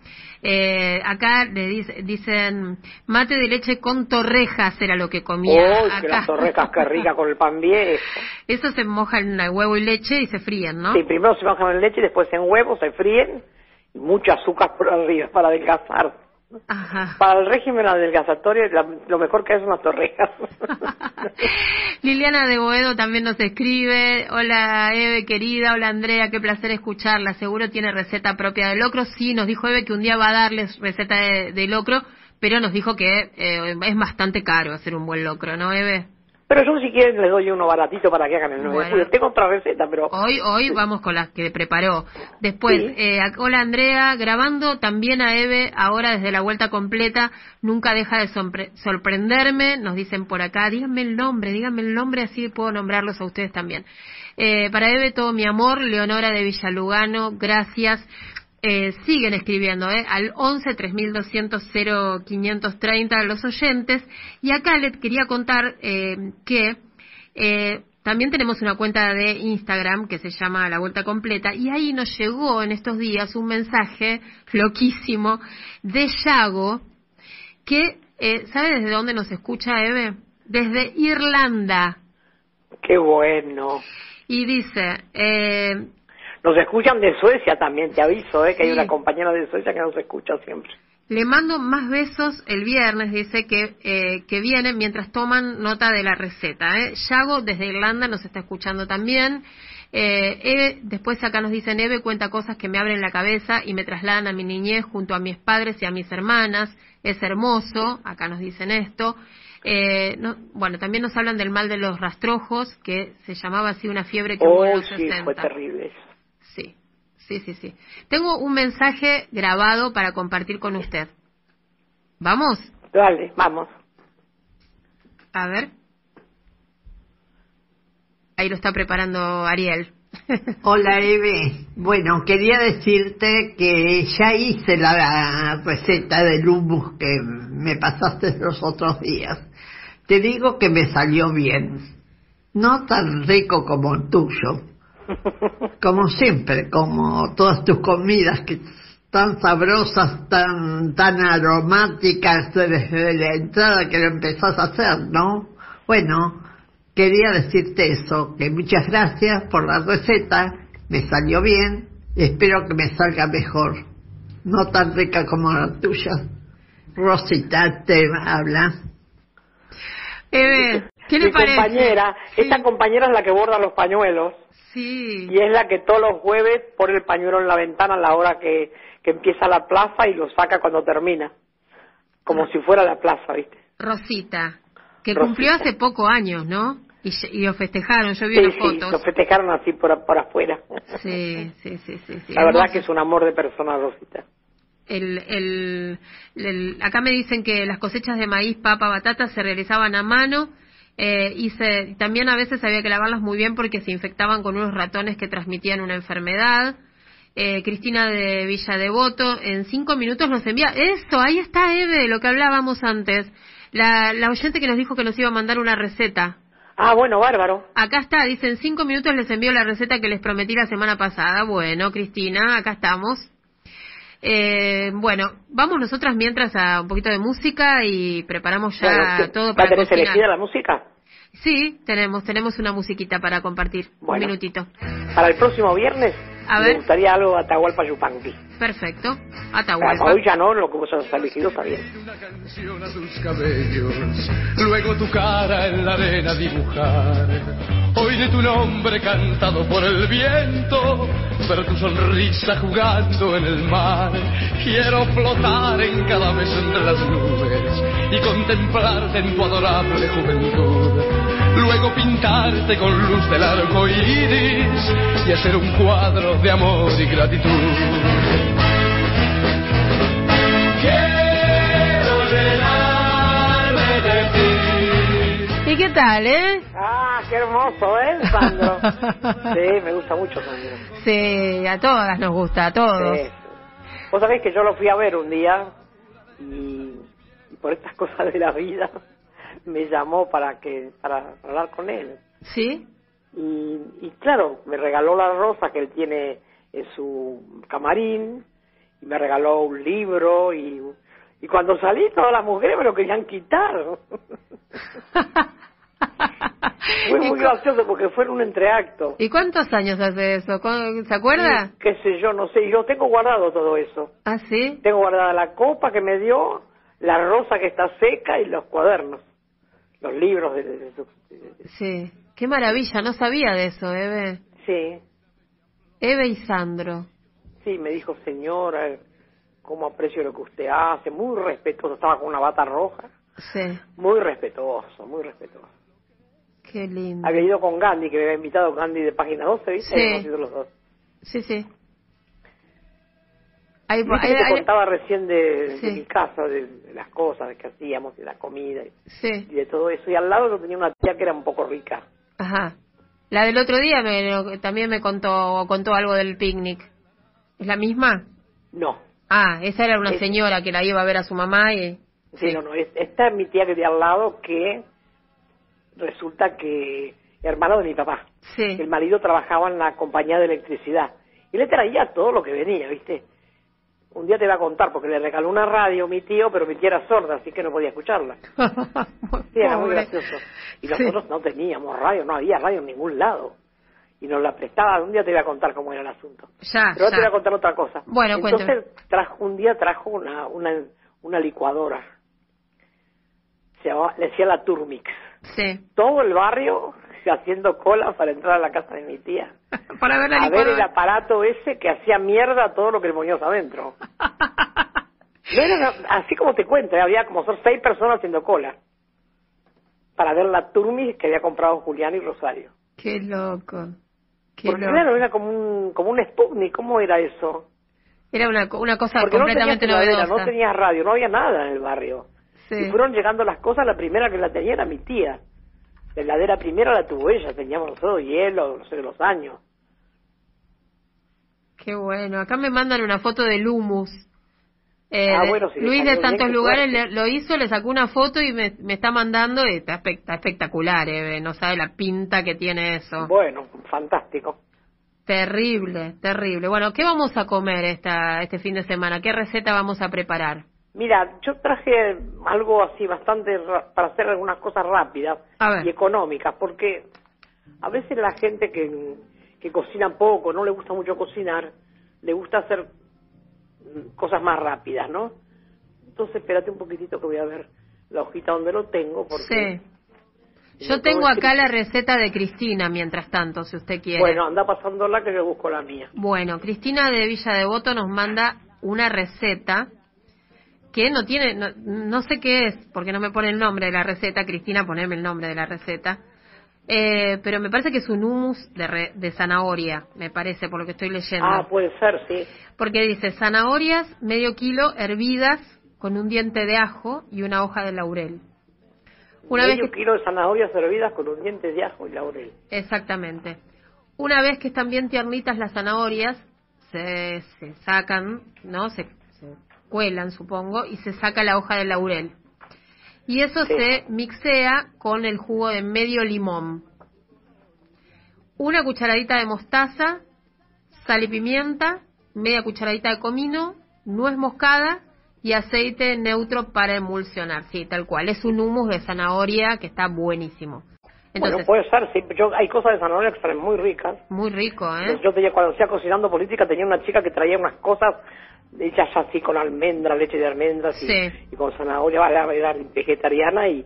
Eh, acá le dice- dicen mate de leche con torrejas era lo que comía. ¡Uy, que acá. las torrejas que rica con el pan viejo! Eso se moja en huevo y leche y se fríen, ¿no? Sí, primero se bajan en leche, después en huevos, se fríen y mucho azúcar por arriba para adelgazar. Ajá. Para el régimen adelgazatorio la- lo mejor que hay son las torrejas. Liliana de Boedo también nos escribe. Hola Eve, querida. Hola Andrea, qué placer escucharla. Seguro tiene receta propia de locro. Sí, nos dijo Eve que un día va a darles receta de, de locro, pero nos dijo que eh, es bastante caro hacer un buen locro, ¿no, Eve? Pero yo si quieren les doy uno baratito para que hagan el 9 de Bueno. julio. Tengo otra receta, pero... Hoy, hoy vamos con las que preparó. Después, Sí. eh, hola Andrea, grabando también a Eve, ahora desde la vuelta completa, nunca deja de sorpre- sorprenderme, nos dicen por acá, díganme el nombre, díganme el nombre, así puedo nombrarlos a ustedes también. Eh, para Eve, todo mi amor, Leonora de Villalugano, gracias. Eh, siguen escribiendo ¿eh? al 11 3200 0530 los oyentes y acá les quería contar eh, que eh, también tenemos una cuenta de Instagram que se llama La Vuelta Completa y ahí nos llegó en estos días un mensaje loquísimo de Yago que, eh, ¿sabe desde dónde nos escucha Eve? Desde Irlanda. Qué bueno. Y dice, eh, Nos escuchan de Suecia también, te aviso, ¿eh? que hay Sí. una compañera de Suecia que nos escucha siempre. Le mando más besos el viernes, dice que, eh, que viene mientras toman nota de la receta. ¿eh? Yago desde Irlanda nos está escuchando también. Eh, Eve, después acá nos dicen, Eve cuenta cosas que me abren la cabeza y me trasladan a mi niñez junto a mis padres y a mis hermanas. Es hermoso, acá nos dicen esto. Eh, no- bueno, también nos hablan del mal de los rastrojos, que se llamaba así una fiebre que hubo en Oh, los sí, 60. fue terrible eso. Sí, sí, sí. Tengo un mensaje grabado para compartir con usted. ¿Vamos? Dale, vamos. A ver. Ahí lo está preparando Ariel. Hola Eve, bueno, quería decirte que ya hice la receta del hummus que me pasaste los otros días. te digo que me salió bien. No tan rico como el tuyo. Como siempre, como todas tus comidas que tan sabrosas, tan, tan aromáticas desde la entrada que lo empezás a hacer, ¿no? Bueno, quería decirte eso, que muchas gracias por la receta, me salió bien, espero que me salga mejor, no tan rica como la tuya. Rosita te habla. Eve, ¿qué le Mi parece? compañera, Sí. esta compañera es la que borda los pañuelos Sí. y es la que todos los jueves pone el pañuelo en la ventana a la hora que, que empieza la plaza y lo saca cuando termina. Como si fuera la plaza, ¿viste? Rosita, que Rosita. cumplió hace poco años, ¿no? Y, y lo festejaron, yo vi Sí, sí, fotos. lo festejaron así por, por afuera. Sí, sí, sí, sí. sí. La verdad que es un amor de persona, Rosita. El, el, el- acá me dicen que las cosechas de maíz, papa, batata se realizaban a mano eh, y se, también a veces había que lavarlas muy bien porque se infectaban con unos ratones que transmitían una enfermedad. Eh, Cristina de Villa Devoto, en cinco minutos nos envía. Eso, ahí está Eve, lo que hablábamos antes. La, la oyente que nos dijo que nos iba a mandar una receta. Ah, bueno, bárbaro. Acá está, dice, en cinco minutos les envío la receta que les prometí la semana pasada. Bueno, Cristina, acá estamos. Eh, bueno, vamos nosotras mientras a un poquito de música y preparamos ya Bueno, ¿qué- todo ¿La para cocinar. elegida la música? Sí, tenemos, tenemos una musiquita para compartir. Bueno. Un minutito. Para el próximo viernes A me ver. gustaría algo de Atahualpa Yupanqui. Perfecto. Atahualpa. hoy ya no, lo que vos has elegido está bien. una canción a tus cabellos, luego tu cara en la arena dibujar. Oiré tu nombre cantado por el viento, ver tu sonrisa jugando en el mar. Quiero flotar en cada vez entre las nubes y contemplarte en tu adorable juventud. Luego pintarte con luz del arco iris y hacer un cuadro de amor y gratitud. Quiero llenarme de ti. ¿Y qué tal, eh? Ah, qué hermoso, ¿eh, Sandro? sí, me gusta mucho Sandro. Sí, a todas nos gusta, a todos. Sí. Vos sabés que yo lo fui a ver un día y, y por estas cosas de la vida me llamó para que para hablar con él. ¿Sí? Y, y claro, me regaló la rosa que él tiene en su camarín y me regaló un libro y, y cuando salí todas las mujeres me lo querían quitar. Fue ¿Y muy gracioso porque fue en un entreacto. ¿Y cuántos años hace eso? ¿Cu- ¿Se acuerda? Qué sé yo, no sé, yo tengo guardado todo eso. Ah, sí. Tengo guardada la copa que me dio, la rosa que está seca y los cuadernos, los libros de, de- Sí. Qué maravilla, no sabía de eso, Eve. sí, Eve y Sandro. sí, me dijo señora, cómo aprecio lo que usted hace, muy respetuoso, estaba con una bata roja, Sí, muy respetuoso, muy respetuoso. qué lindo. Había ido con Gandhi, que me había invitado Gandhi de página 12, ¿viste? Sí. Los dos. Sí, sí. Ahí, ahí- te ahí- contaba recién de, de mi casa, de las cosas que hacíamos, de la comida y, sí, y de todo eso. Y al lado yo tenía una tía que era un poco rica. ajá. La del otro día me, también me contó, contó algo del picnic. ¿Es la misma? No, Ah, esa era una Es- señora que la iba a ver a su mamá y... Sí, no, no. es- Esta es mi tía que de al lado que resulta que hermano de mi papá. Sí, El marido trabajaba en la compañía de electricidad y le traía todo lo que venía, ¿viste? Un día te voy a contar porque le regaló una radio a mi tío, pero mi tía era sorda, así que no podía escucharla. Sí, era muy gracioso. Y Sí. nosotros no teníamos radio, no había radio en ningún lado. Y nos la prestaba. Un día te voy a contar cómo era el asunto. Ya, Pero ahora te voy ya. a contar otra cosa. Bueno, Entonces, trajo, un día trajo una, una, una licuadora. Se llamaba, le decía la Turmix. Sí. Todo el barrio haciendo cola para entrar a la casa de mi tía. Para ver la a ver el aparato ese que hacía mierda todo lo que le ponías adentro. No era una- así como te cuento, ¿eh? había como son seis personas haciendo cola para ver la Turmix que había comprado Julián y Rosario. Qué loco. Qué Porque loco. claro, era como un, como un Sputnik, ¿cómo era eso? Era una, una cosa Porque no tenías completamente heladera, novedosa. no tenías radio, no había nada en el barrio. Sí. Y fueron llegando las cosas, la primera que la tenía era mi tía. La heladera primera la tuvo ella, teníamos nosotros hielo, no sé, los años. Qué bueno. Acá me mandan una foto del humus. Eh, Ah, bueno, si Luis de qué Lugares le- lo hizo, le sacó una foto y me, me está mandando y está espectacular, eh, no sabe la pinta que tiene eso. Bueno, fantástico. Terrible, terrible. Bueno, ¿qué vamos a comer esta, este fin de semana? ¿Qué receta vamos a preparar? Mira, yo traje algo así bastante ra- para hacer algunas cosas rápidas y económicas, porque a veces la gente que, que cocina poco, no le gusta mucho cocinar, le gusta hacer mm, cosas más rápidas, ¿no? Entonces, espérate un poquitito que voy a ver la hojita donde lo tengo, porque... Sí. Yo tengo acá la receta de Cristina, mientras tanto, si usted quiere. Bueno, anda pasándola que yo busco la mía. Bueno, Cristina de Villa Devoto nos manda una receta que no tiene, no, no sé qué es, porque no me pone el nombre de la receta. Cristina, poneme el nombre de la receta. Eh, pero me parece que es un hummus de, re- de zanahoria, me parece, por lo que estoy leyendo. Ah, puede ser, sí. Porque dice zanahorias, medio kilo, hervidas, con un diente de ajo y una hoja de laurel. Una vez Medio que, kilo de zanahorias servidas con un diente de ajo y laurel. exactamente. Una vez que están bien tiernitas las zanahorias, se, se sacan, ¿no? Se cuelan, supongo, y se saca la hoja de laurel. Y eso Sí. se mixea con el jugo de medio limón. Una cucharadita de mostaza, sal y pimienta, media cucharadita de comino, nuez moscada y aceite neutro para emulsionar. Sí, tal cual. Es un hummus de zanahoria que está buenísimo. Entonces, bueno, puede ser, sí. Yo, hay cosas de zanahoria que salen muy ricas. muy rico, ¿eh? Yo tenía, cuando hacía cocinando política tenía una chica que traía unas cosas hechas así con almendra, leche de almendras y, Sí. y con zanahoria, era, era vegetariana y,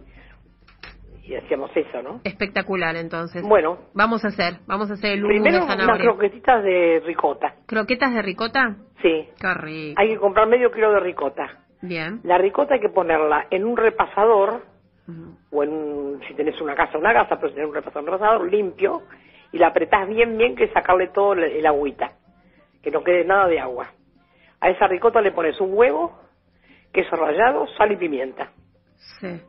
y hacíamos eso, ¿no? Espectacular, entonces. Bueno, Vamos a hacer, vamos a hacer el primero de unas zanahoria. croquetitas de ricota. ¿Croquetas de ricota? Sí, Qué rico. hay que comprar medio kilo de ricota. Bien. La ricota hay que ponerla en un repasador O en un- si tenés una casa, una gasa, pero si tenés un repasador, un repasador limpio y la apretás bien, bien, que sacarle todo el, el agüita, que no quede nada de agua. A esa ricota le pones un huevo, queso rallado, sal y pimienta. Sí.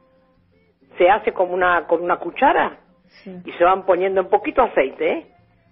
Se hace como una, con una cuchara Sí. y se van poniendo un poquito aceite, ¿eh?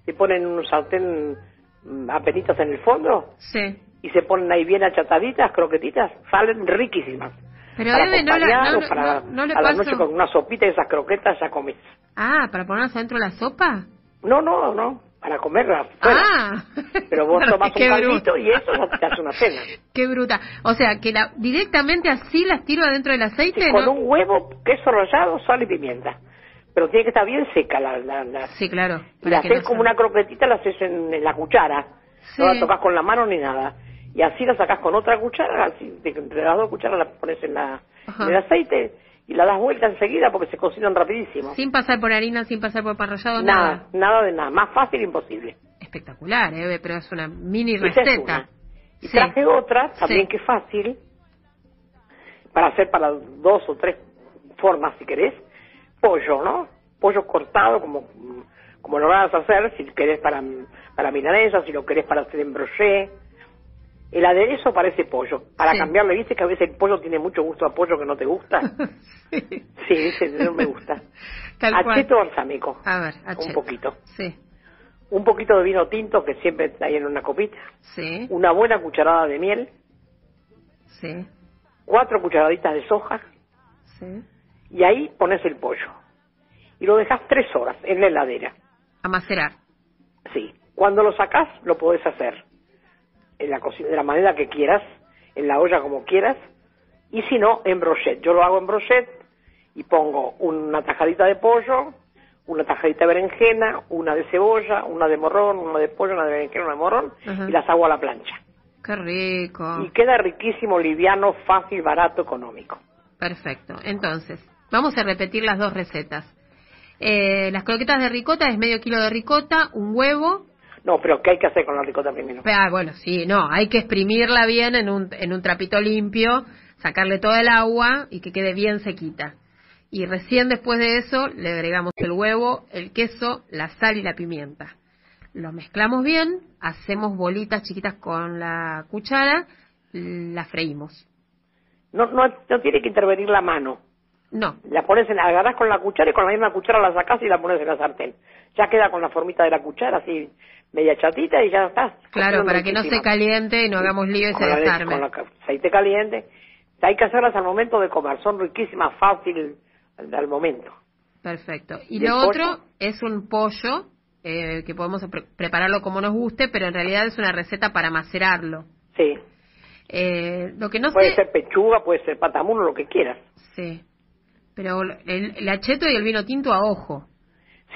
Se ponen un sartén mm, apenitas en el fondo Sí. y se ponen ahí bien achataditas, croquetitas, salen riquísimas. Pero para Eve, no, la- no, para no- no le a la noche con una sopita de esas croquetas ya comes. Ah, ¿para ponerlas adentro de la sopa? No, no, no, para comerlas. fuera. Ah. Pero vos tomás un caldito y eso ya te hace una cena. Qué bruta. O sea, que la, directamente así las tiro adentro del aceite, Y con un huevo, queso rallado, sal y pimienta. Pero tiene que estar bien seca la... la, la- Sí, claro. y para la haces como una croquetita, la haces en, en la cuchara. Sí. No la tocas con la mano ni nada. Y así la sacás con otra cuchara, así, de- entre las dos cucharas la pones en, la, en el aceite y la das vuelta enseguida porque se cocinan rapidísimo. Sin pasar por harina, sin pasar por pan rallado, nada, nada. nada de nada. Más fácil imposible. Espectacular, Eve, pero es una mini receta. una. Y Sí. traje otra, también Sí. que fácil, para hacer para dos o tres formas, si querés. Pollo, ¿no? Pollo cortado, como, como lo vas a hacer, si querés para, para milanesa, si lo querés para hacer en brochet. El aderezo parece pollo. Para Sí. cambiarle, ¿viste que a veces el pollo tiene mucho gusto a pollo que no te gusta? sí. Sí, ese no me gusta. Tal cual. Acheto balsámico. A ver, Un acheto. poquito. Sí, Un poquito de vino tinto que siempre ahí en una copita. sí, Una buena cucharada de miel. sí, cuatro cucharaditas de soja sí. y ahí pones el pollo. Y lo dejas tres horas en la heladera. A macerar. Sí. Cuando lo sacás, lo podés hacer en la cocina de la manera que quieras, en la olla como quieras, y si no, en brochet. Yo lo hago en brochet y pongo una tajadita de pollo, una tajadita de berenjena, una de cebolla, una de morrón, una de pollo, una de berenjena, una de morrón, y las hago a la plancha. Qué rico. Y queda riquísimo, liviano, fácil, barato, económico. Perfecto. Entonces, vamos a repetir las dos recetas. Eh, las croquetas de ricota es medio kilo de ricota, un huevo. No, pero ¿qué hay que hacer con la ricota primero? Ah, bueno, sí, no, hay que exprimirla bien en un, en un trapito limpio, sacarle todo el agua y que quede bien sequita. Y recién después de eso le agregamos el huevo, el queso, la sal y la pimienta. Lo mezclamos bien, hacemos bolitas chiquitas con la cuchara, la freímos. No, no, no tiene que intervenir la mano. No. La pones en, agarrás con la cuchara y con la misma cuchara la sacás y la pones en la sartén. Ya queda con la formita de la cuchara, así media chatita y ya está. Claro, para que no se caliente y no hagamos lío y se desarme. Con aceite caliente. Hay que hacerlas al momento de comer, son riquísimas, fácil al, momento. Perfecto. Y ¿Y lo otro pollo? es un pollo eh, que podemos pre- prepararlo como nos guste, pero en realidad es una receta para macerarlo. Sí, Eh, lo que no puede sé... ser pechuga, puede ser patamuno, lo que quieras. Sí. Pero el, el acheto y el vino tinto a ojo.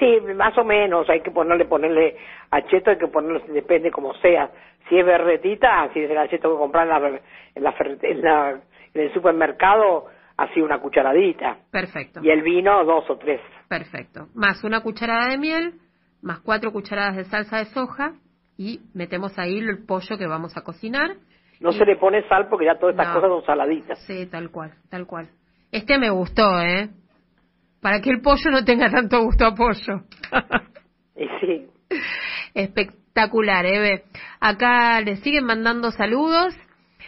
Sí, más o menos, hay que ponerle, ponerle acheto, hay que ponerle, depende como sea. Si es berretita, si es el acheto que comprar en la, en la, en la- en el supermercado, así una cucharadita. Perfecto. Y el vino, dos o tres. Perfecto. Más una cucharada de miel, más cuatro cucharadas de salsa de soja y metemos ahí el pollo que vamos a cocinar. No Y- se le pone sal porque ya todas estas No. cosas son saladitas. Sí, tal cual, tal cual. Este me gustó, ¿eh? Para que el pollo no tenga tanto gusto a pollo. Sí, Espectacular, Eve. Acá le siguen mandando saludos,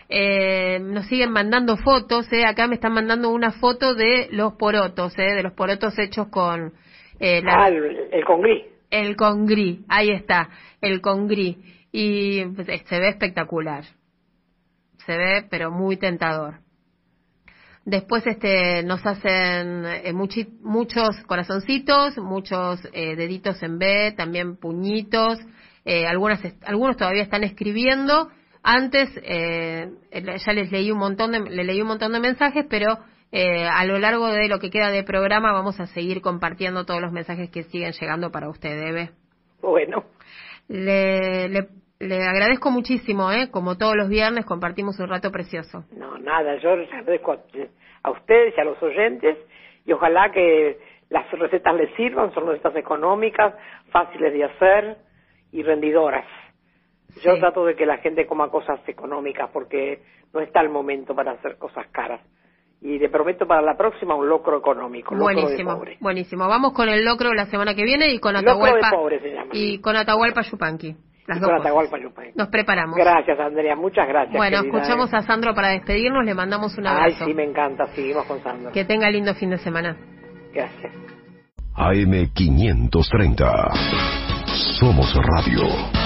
eh, nos siguen mandando fotos, ¿eh? Acá me están mandando una foto de los porotos, ¿eh? De los porotos hechos con eh, la- ah, el, el congrí. el congrí. Ahí está, el congrí. Y pues, eh, se ve espectacular. Se ve, pero muy tentador. Después este nos hacen eh, muchi- muchos corazoncitos, muchos eh, deditos en B, también puñitos. eh, algunas algunos todavía están escribiendo. Antes eh, ya les leí un montón de le leí un montón de mensajes, pero eh, a lo largo de lo que queda de programa vamos a seguir compartiendo todos los mensajes que siguen llegando para usted, Eve. Bueno, Le, le, le agradezco muchísimo, ¿eh? Como todos los viernes compartimos un rato precioso. no, nada, yo les agradezco a, a ustedes y a los oyentes y ojalá que las recetas les sirvan, son recetas económicas, fáciles de hacer y rendidoras. Yo trato de que la gente coma cosas económicas porque no está el momento para hacer cosas caras. Y le prometo para la próxima un locro económico, locro de buenísimo, pobre. buenísimo. Vamos con el locro la semana que viene y con Locro de Atahualpa pobre se llama. y con Atahualpa Yupanqui. Las dos cosas. Nos preparamos. Gracias, Andrea, muchas gracias. bueno, querida, escuchamos a Sandro para despedirnos, le mandamos un Ay, abrazo. sí, me encanta, seguimos con Sandra. Que tenga lindo fin de semana. Gracias. AM530. Somos Radio.